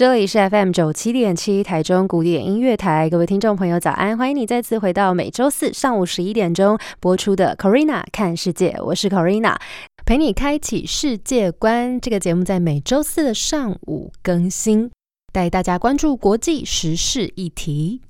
这里是 FM 九七点七台中古典音乐台，各位听众朋友早安，欢迎你再次回到每周四上午十一点钟播出的 Corina 看世界，我是 Corina，陪你开启世界观。这个节目在每周四的上午更新，带大家关注国际时事议题。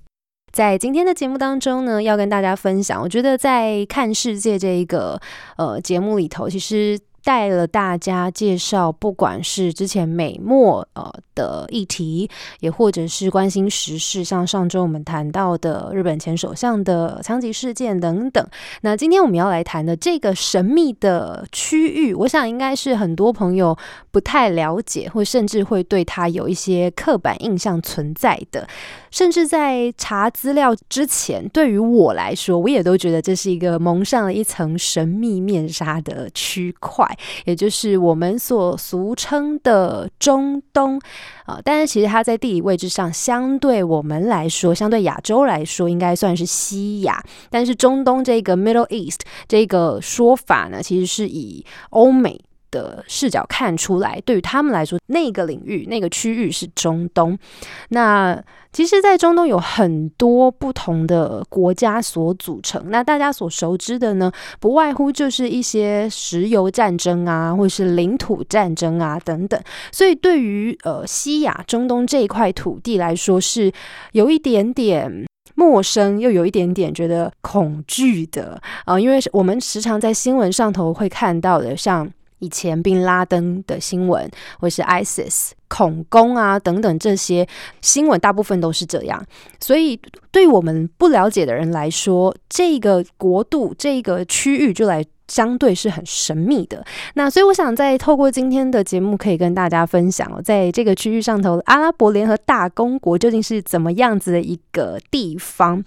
在今天的节目当中呢，要跟大家分享，我觉得在看世界这一个呃节目里头，其实。带了大家介绍，不管是之前美墨呃的议题，也或者是关心时事，像上周我们谈到的日本前首相的枪击事件等等。那今天我们要来谈的这个神秘的区域，我想应该是很多朋友不太了解，或甚至会对他有一些刻板印象存在的。甚至在查资料之前，对于我来说，我也都觉得这是一个蒙上了一层神秘面纱的区块。也就是我们所俗称的中东啊，但是其实它在地理位置上，相对我们来说，相对亚洲来说，应该算是西亚。但是中东这个 Middle East 这个说法呢，其实是以欧美。的视角看出来，对于他们来说，那个领域、那个区域是中东。那其实，在中东有很多不同的国家所组成。那大家所熟知的呢，不外乎就是一些石油战争啊，或是领土战争啊等等。所以，对于呃西亚、中东这一块土地来说，是有一点点陌生，又有一点点觉得恐惧的啊。因为我们时常在新闻上头会看到的，像。以前宾拉登的新闻，或是 ISIS 恐攻啊等等这些新闻，大部分都是这样。所以，对我们不了解的人来说，这个国度、这个区域就来。相对是很神秘的，那所以我想在透过今天的节目，可以跟大家分享哦，在这个区域上头，阿拉伯联合大公国究竟是怎么样子的一个地方？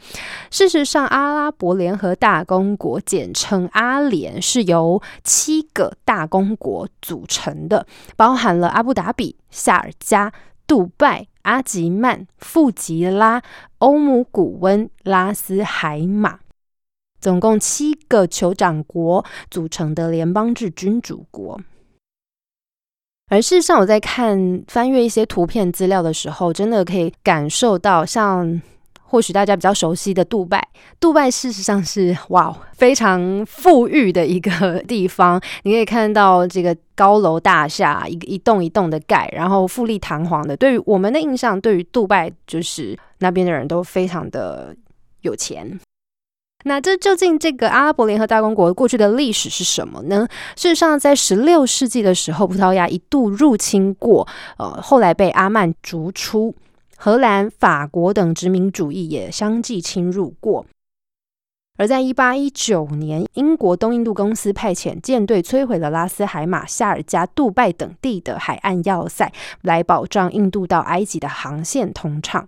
事实上，阿拉伯联合大公国简称阿联，是由七个大公国组成的，包含了阿布达比、夏尔加、杜拜、阿吉曼、富吉拉、欧姆古温、拉斯海马。总共七个酋长国组成的联邦制君主国，而事实上，我在看翻阅一些图片资料的时候，真的可以感受到，像或许大家比较熟悉的杜拜，杜拜事实上是哇非常富裕的一个地方。你可以看到这个高楼大厦，一一栋一栋的盖，然后富丽堂皇的。对于我们的印象，对于杜拜就是那边的人都非常的有钱。那这究竟这个阿拉伯联合大公国过去的历史是什么呢？事实上，在十六世纪的时候，葡萄牙一度入侵过，呃，后来被阿曼逐出。荷兰、法国等殖民主义也相继侵入过。而在一八一九年，英国东印度公司派遣舰队摧毁了拉斯海马、夏尔加、杜拜等地的海岸要塞，来保障印度到埃及的航线通畅。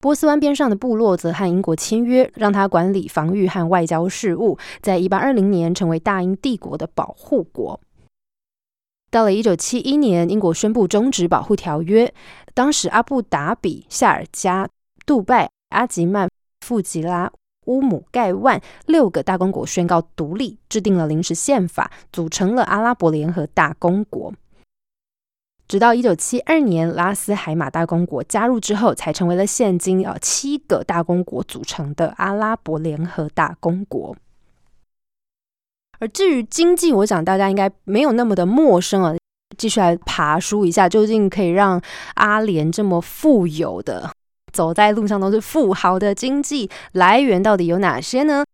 波斯湾边上的部落则和英国签约，让他管理防御和外交事务。在一八二零年，成为大英帝国的保护国。到了一九七一年，英国宣布终止保护条约。当时，阿布达比、夏尔加、杜拜、阿吉曼、富吉拉、乌姆盖万六个大公国宣告独立，制定了临时宪法，组成了阿拉伯联合大公国。直到一九七二年，拉斯海马大公国加入之后，才成为了现今呃七个大公国组成的阿拉伯联合大公国。而至于经济，我想大家应该没有那么的陌生啊。继续来爬书一下，究竟可以让阿联这么富有的走在路上都是富豪的经济来源到底有哪些呢？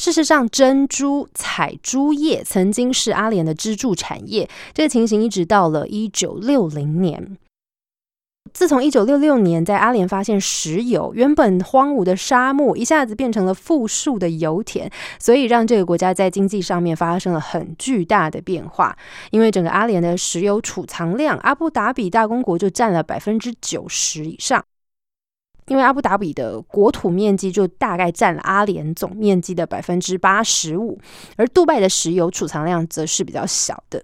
事实上，珍珠采珠业曾经是阿联的支柱产业。这个情形一直到了一九六零年，自从一九六六年在阿联发现石油，原本荒芜的沙漠一下子变成了富庶的油田，所以让这个国家在经济上面发生了很巨大的变化。因为整个阿联的石油储藏量，阿布达比大公国就占了百分之九十以上。因为阿布达比的国土面积就大概占了阿联总面积的百分之八十五，而杜拜的石油储藏量则是比较小的。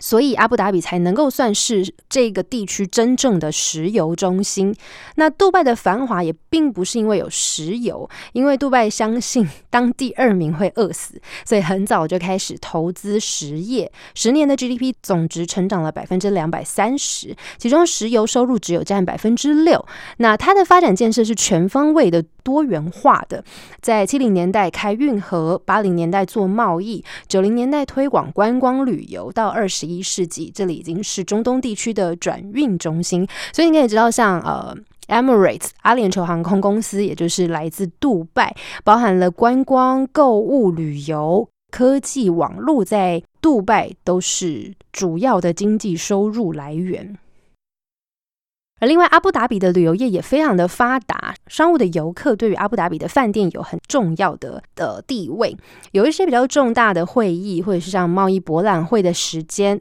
所以阿布达比才能够算是这个地区真正的石油中心。那杜拜的繁华也并不是因为有石油，因为杜拜相信当第二名会饿死，所以很早就开始投资实业。十年的 GDP 总值成长了百分之两百三十，其中石油收入只有占百分之六。那它的发展建设是全方位的、多元化的，在七零年代开运河，八零年代做贸易，九零年代推广观光旅游，到二十。一世纪，这里已经是中东地区的转运中心，所以你可以知道，像呃，Emirates 阿联酋航空公司，也就是来自杜拜，包含了观光、购物、旅游、科技、网络，在杜拜都是主要的经济收入来源。而另外，阿布达比的旅游业也非常的发达，商务的游客对于阿布达比的饭店有很重要的的地位。有一些比较重大的会议，或者是像贸易博览会的时间，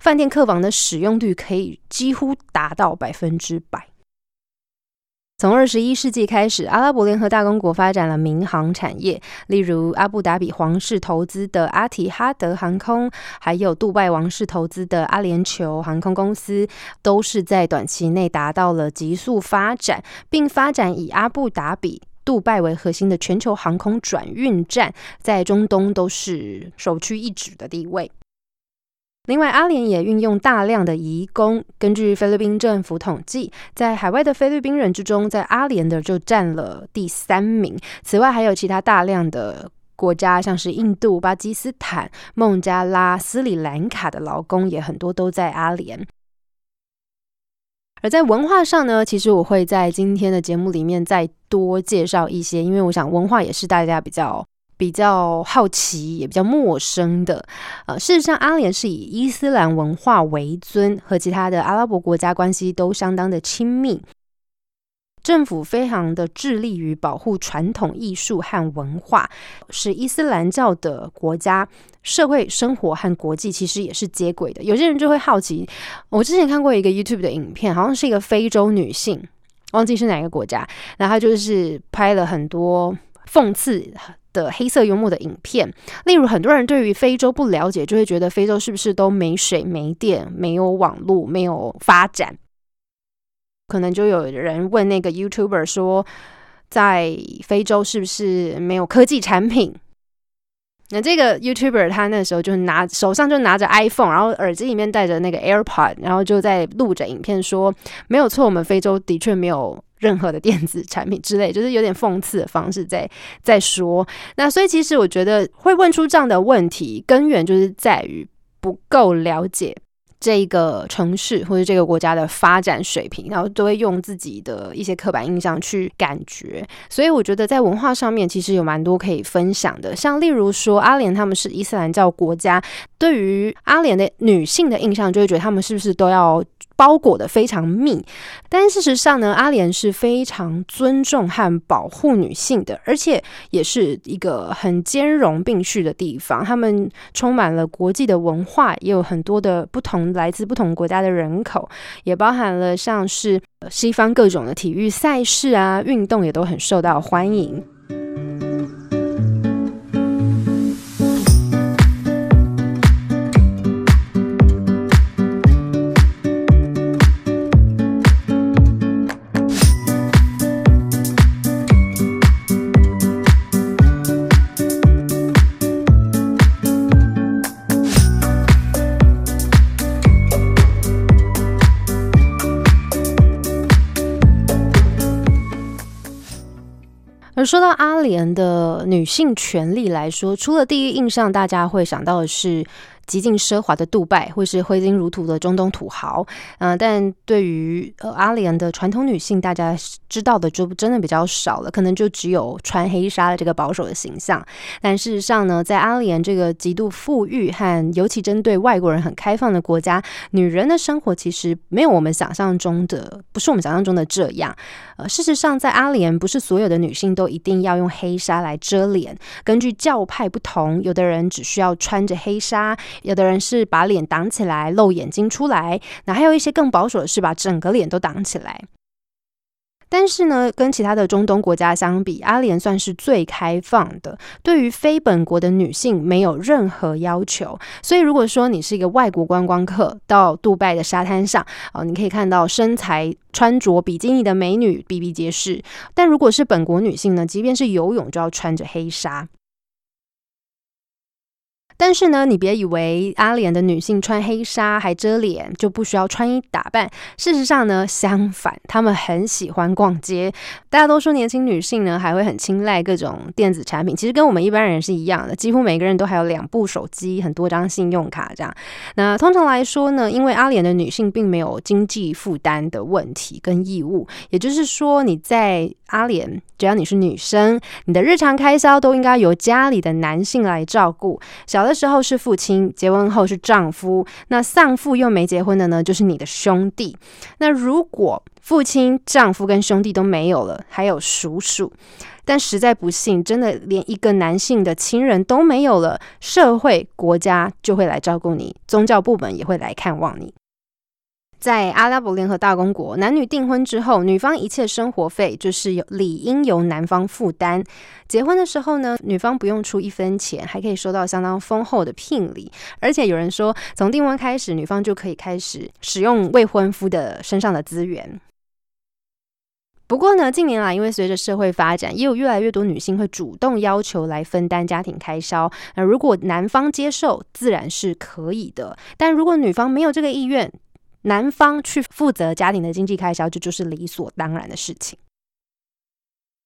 饭店客房的使用率可以几乎达到百分之百。从二十一世纪开始，阿拉伯联合大公国发展了民航产业，例如阿布达比皇室投资的阿提哈德航空，还有杜拜王室投资的阿联酋航空公司，都是在短期内达到了急速发展，并发展以阿布达比、杜拜为核心的全球航空转运站，在中东都是首屈一指的地位。另外，阿联也运用大量的移工。根据菲律宾政府统计，在海外的菲律宾人之中，在阿联的就占了第三名。此外，还有其他大量的国家，像是印度、巴基斯坦、孟加拉、斯里兰卡的劳工也很多都在阿联。而在文化上呢，其实我会在今天的节目里面再多介绍一些，因为我想文化也是大家比较。比较好奇也比较陌生的，呃，事实上，阿联是以伊斯兰文化为尊，和其他的阿拉伯国家关系都相当的亲密。政府非常的致力于保护传统艺术和文化，是伊斯兰教的国家，社会生活和国际其实也是接轨的。有些人就会好奇，我之前看过一个 YouTube 的影片，好像是一个非洲女性，忘记是哪个国家，然后就是拍了很多讽刺。的黑色幽默的影片，例如很多人对于非洲不了解，就会觉得非洲是不是都没水、没电、没有网络、没有发展？可能就有人问那个 YouTuber 说，在非洲是不是没有科技产品？那这个 YouTuber 他那时候就拿手上就拿着 iPhone，然后耳机里面带着那个 AirPod，然后就在录着影片说，没有错，我们非洲的确没有。任何的电子产品之类，就是有点讽刺的方式在在说。那所以其实我觉得会问出这样的问题，根源就是在于不够了解这个城市或者这个国家的发展水平，然后都会用自己的一些刻板印象去感觉。所以我觉得在文化上面其实有蛮多可以分享的，像例如说阿联他们是伊斯兰教国家，对于阿联的女性的印象就会觉得他们是不是都要。包裹的非常密，但事实上呢，阿联是非常尊重和保护女性的，而且也是一个很兼容并蓄的地方。他们充满了国际的文化，也有很多的不同来自不同国家的人口，也包含了像是西方各种的体育赛事啊，运动也都很受到欢迎。说到阿联的女性权利来说，除了第一印象大家会想到的是极尽奢华的杜拜，或是挥金如土的中东土豪。嗯，但对于呃阿联的传统女性，大家知道的就真的比较少了，可能就只有穿黑纱的这个保守的形象。但事实上呢，在阿联这个极度富裕和尤其针对外国人很开放的国家，女人的生活其实没有我们想象中的，不是我们想象中的这样。呃，事实上，在阿联，不是所有的女性都一定要用黑纱来遮脸。根据教派不同，有的人只需要穿着黑纱，有的人是把脸挡起来，露眼睛出来。那还有一些更保守的是把整个脸都挡起来。但是呢，跟其他的中东国家相比，阿联算是最开放的，对于非本国的女性没有任何要求。所以，如果说你是一个外国观光客，到杜拜的沙滩上，哦，你可以看到身材穿着比基尼的美女比比皆是。但如果是本国女性呢，即便是游泳，就要穿着黑纱。但是呢，你别以为阿联的女性穿黑纱还遮脸就不需要穿衣打扮。事实上呢，相反，她们很喜欢逛街。大家都说年轻女性呢还会很青睐各种电子产品，其实跟我们一般人是一样的，几乎每个人都还有两部手机、很多张信用卡这样。那通常来说呢，因为阿联的女性并没有经济负担的问题跟义务，也就是说你在阿联，只要你是女生，你的日常开销都应该由家里的男性来照顾。小的时候是父亲，结婚后是丈夫，那丧父又没结婚的呢，就是你的兄弟。那如果父亲、丈夫跟兄弟都没有了，还有叔叔，但实在不幸，真的连一个男性的亲人都没有了，社会、国家就会来照顾你，宗教部门也会来看望你。在阿拉伯联合大公国，男女订婚之后，女方一切生活费就是由理应由男方负担。结婚的时候呢，女方不用出一分钱，还可以收到相当丰厚的聘礼。而且有人说，从订婚开始，女方就可以开始使用未婚夫的身上的资源。不过呢，近年来因为随着社会发展，也有越来越多女性会主动要求来分担家庭开销。那如果男方接受，自然是可以的；但如果女方没有这个意愿，男方去负责家庭的经济开销，这就是理所当然的事情。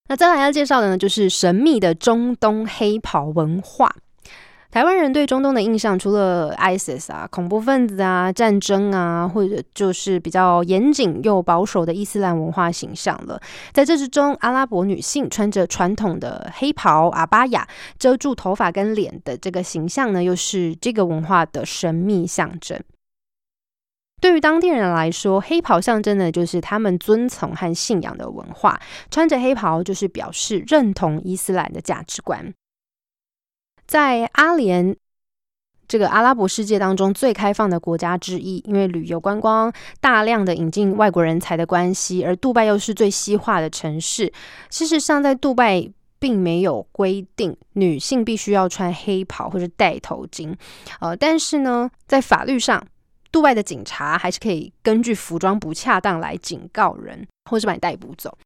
那再来要介绍的呢，就是神秘的中东黑袍文化。台湾人对中东的印象，除了 ISIS 啊、恐怖分子啊、战争啊，或者就是比较严谨又保守的伊斯兰文化形象了。在这之中，阿拉伯女性穿着传统的黑袍阿巴雅，遮住头发跟脸的这个形象呢，又是这个文化的神秘象征。对于当地人来说，黑袍象征的就是他们遵从和信仰的文化。穿着黑袍就是表示认同伊斯兰的价值观。在阿联这个阿拉伯世界当中最开放的国家之一，因为旅游观光大量的引进外国人才的关系，而杜拜又是最西化的城市。事实上，在杜拜并没有规定女性必须要穿黑袍或者戴头巾，呃，但是呢，在法律上。杜拜的警察还是可以根据服装不恰当来警告人，或是把你逮捕走。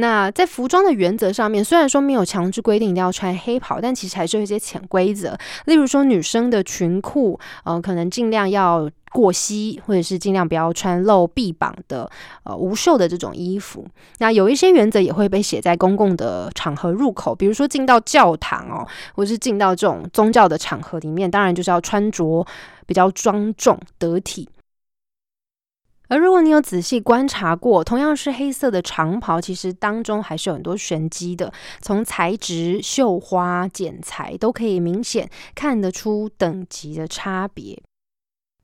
那在服装的原则上面，虽然说没有强制规定一定要穿黑袍，但其实还是有一些潜规则。例如说，女生的裙裤，呃，可能尽量要过膝，或者是尽量不要穿露臂膀的，呃，无袖的这种衣服。那有一些原则也会被写在公共的场合入口，比如说进到教堂哦，或是进到这种宗教的场合里面，当然就是要穿着比较庄重得体。而如果你有仔细观察过，同样是黑色的长袍，其实当中还是有很多玄机的。从材质、绣花、剪裁都可以明显看得出等级的差别。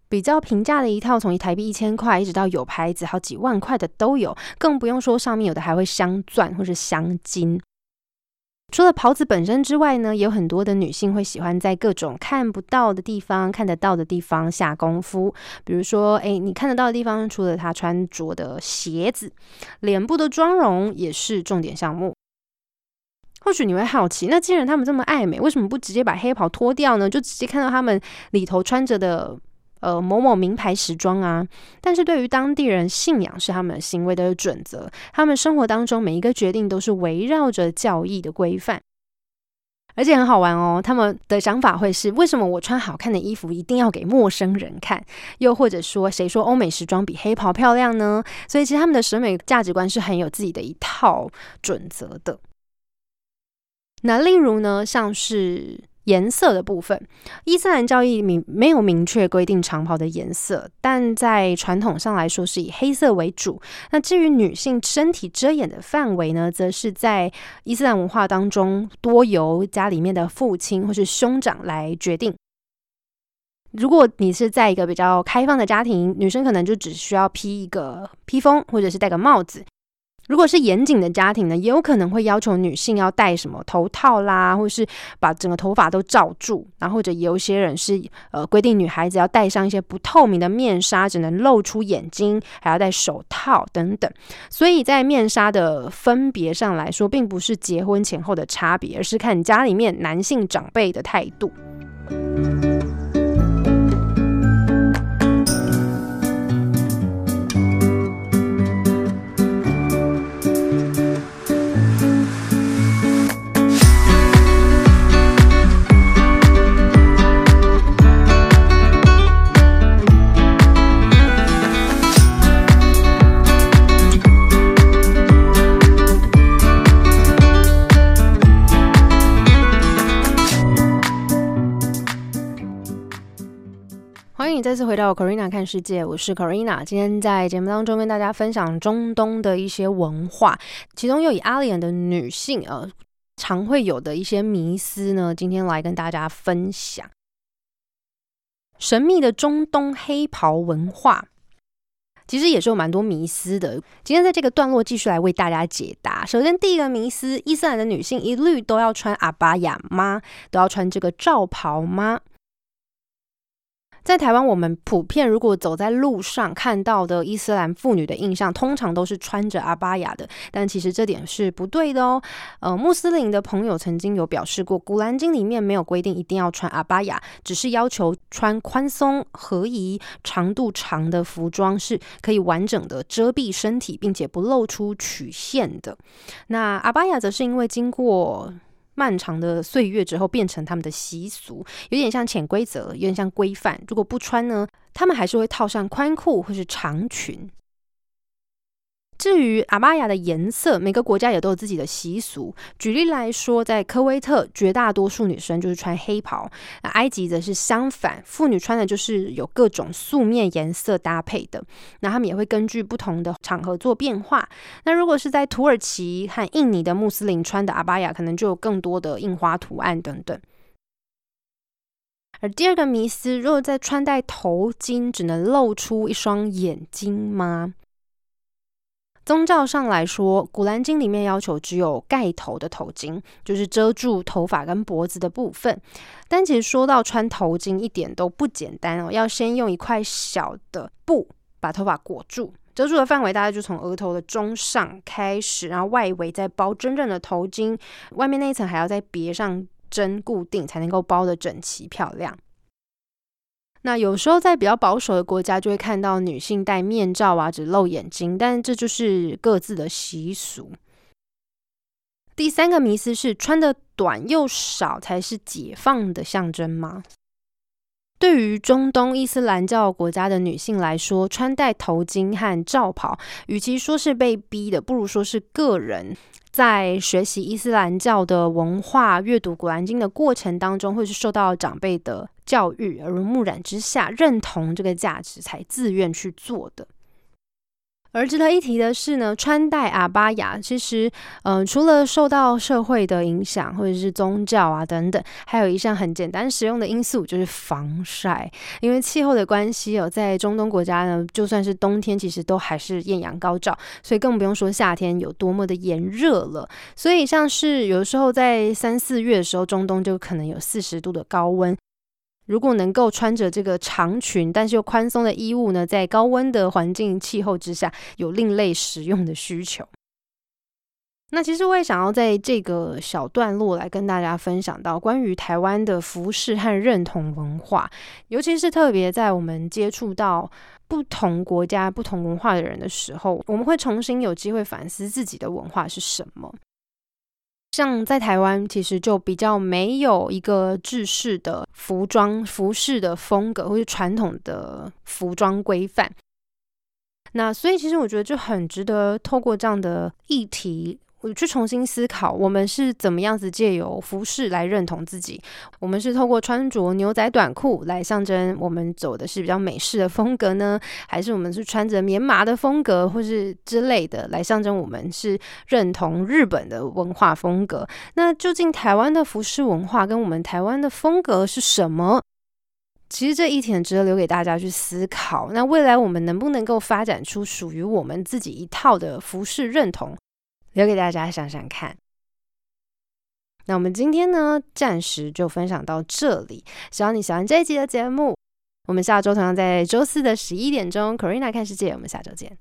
比较平价的一套，从一台币一千块，一直到有牌子好几万块的都有，更不用说上面有的还会镶钻或是镶金。除了袍子本身之外呢，有很多的女性会喜欢在各种看不到的地方、看得到的地方下功夫。比如说，哎，你看得到的地方，除了她穿着的鞋子，脸部的妆容也是重点项目。或许你会好奇，那既然他们这么爱美，为什么不直接把黑袍脱掉呢？就直接看到他们里头穿着的。呃，某某名牌时装啊，但是对于当地人，信仰是他们行为的准则，他们生活当中每一个决定都是围绕着教义的规范，而且很好玩哦。他们的想法会是：为什么我穿好看的衣服一定要给陌生人看？又或者说，谁说欧美时装比黑袍漂亮呢？所以，其实他们的审美价值观是很有自己的一套准则的。那例如呢，像是。颜色的部分，伊斯兰教义明没有明确规定长袍的颜色，但在传统上来说是以黑色为主。那至于女性身体遮掩的范围呢，则是在伊斯兰文化当中多由家里面的父亲或是兄长来决定。如果你是在一个比较开放的家庭，女生可能就只需要披一个披风，或者是戴个帽子。如果是严谨的家庭呢，也有可能会要求女性要戴什么头套啦，或是把整个头发都罩住，然后或者有些人是呃规定女孩子要戴上一些不透明的面纱，只能露出眼睛，还要戴手套等等。所以在面纱的分别上来说，并不是结婚前后的差别，而是看家里面男性长辈的态度。再次回到 Corina 看世界，我是 Corina。今天在节目当中跟大家分享中东的一些文化，其中又以阿联的女性呃常会有的一些迷思呢，今天来跟大家分享神秘的中东黑袍文化，其实也是有蛮多迷思的。今天在这个段落继续来为大家解答。首先，第一个迷思：伊斯兰的女性一律都要穿阿巴亚吗？都要穿这个罩袍吗？在台湾，我们普遍如果走在路上看到的伊斯兰妇女的印象，通常都是穿着阿巴雅的。但其实这点是不对的哦。呃，穆斯林的朋友曾经有表示过，《古兰经》里面没有规定一定要穿阿巴雅，只是要求穿宽松、合宜、长度长的服装，是可以完整的遮蔽身体，并且不露出曲线的。那阿巴雅则是因为经过。漫长的岁月之后，变成他们的习俗，有点像潜规则，有点像规范。如果不穿呢，他们还是会套上宽裤或是长裙。至于阿巴亚的颜色，每个国家也都有自己的习俗。举例来说，在科威特，绝大多数女生就是穿黑袍；那埃及则是相反，妇女穿的就是有各种素面颜色搭配的。那他们也会根据不同的场合做变化。那如果是在土耳其和印尼的穆斯林穿的阿巴亚，可能就有更多的印花图案等等。而第二个迷思，如果在穿戴头巾，只能露出一双眼睛吗？宗教上来说，《古兰经》里面要求只有盖头的头巾，就是遮住头发跟脖子的部分。但其实说到穿头巾，一点都不简单哦，要先用一块小的布把头发裹住，遮住的范围大概就从额头的中上开始，然后外围再包真正的头巾，外面那一层还要再别上针固定，才能够包的整齐漂亮。那有时候在比较保守的国家，就会看到女性戴面罩啊，只露眼睛，但这就是各自的习俗。第三个迷思是，穿的短又少才是解放的象征吗？对于中东伊斯兰教国家的女性来说，穿戴头巾和罩袍，与其说是被逼的，不如说是个人。在学习伊斯兰教的文化、阅读古兰经的过程当中，会是受到长辈的教育，耳濡目染之下，认同这个价值，才自愿去做的。而值得一提的是呢，穿戴阿巴雅其实，嗯，除了受到社会的影响或者是宗教啊等等，还有一项很简单实用的因素就是防晒。因为气候的关系哦，在中东国家呢，就算是冬天，其实都还是艳阳高照，所以更不用说夏天有多么的炎热了。所以像是有时候在三四月的时候，中东就可能有四十度的高温。如果能够穿着这个长裙，但是又宽松的衣物呢，在高温的环境气候之下，有另类实用的需求。那其实我也想要在这个小段落来跟大家分享到关于台湾的服饰和认同文化，尤其是特别在我们接触到不同国家、不同文化的人的时候，我们会重新有机会反思自己的文化是什么。像在台湾，其实就比较没有一个制式的服装、服饰的风格，或是传统的服装规范。那所以，其实我觉得就很值得透过这样的议题，我去重新思考，我们是怎么样子借由服饰来认同自己？我们是透过穿着牛仔短裤来象征我们走的是比较美式的风格呢，还是我们是穿着棉麻的风格，或是之类的来象征我们是认同日本的文化风格？那究竟台湾的服饰文化跟我们台湾的风格是什么？其实这一点值得留给大家去思考。那未来我们能不能够发展出属于我们自己一套的服饰认同？留给大家想想看。那我们今天呢，暂时就分享到这里。希望你喜欢这一集的节目。我们下周同样在周四的十一点钟，Corina 看世界。我们下周见。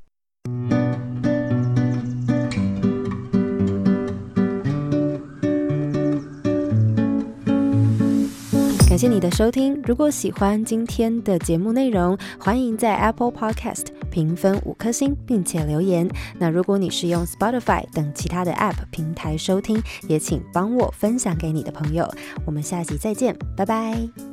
感谢你的收听。如果喜欢今天的节目内容，欢迎在 Apple Podcast 评分五颗星，并且留言。那如果你是用 Spotify 等其他的 App 平台收听，也请帮我分享给你的朋友。我们下集再见，拜拜。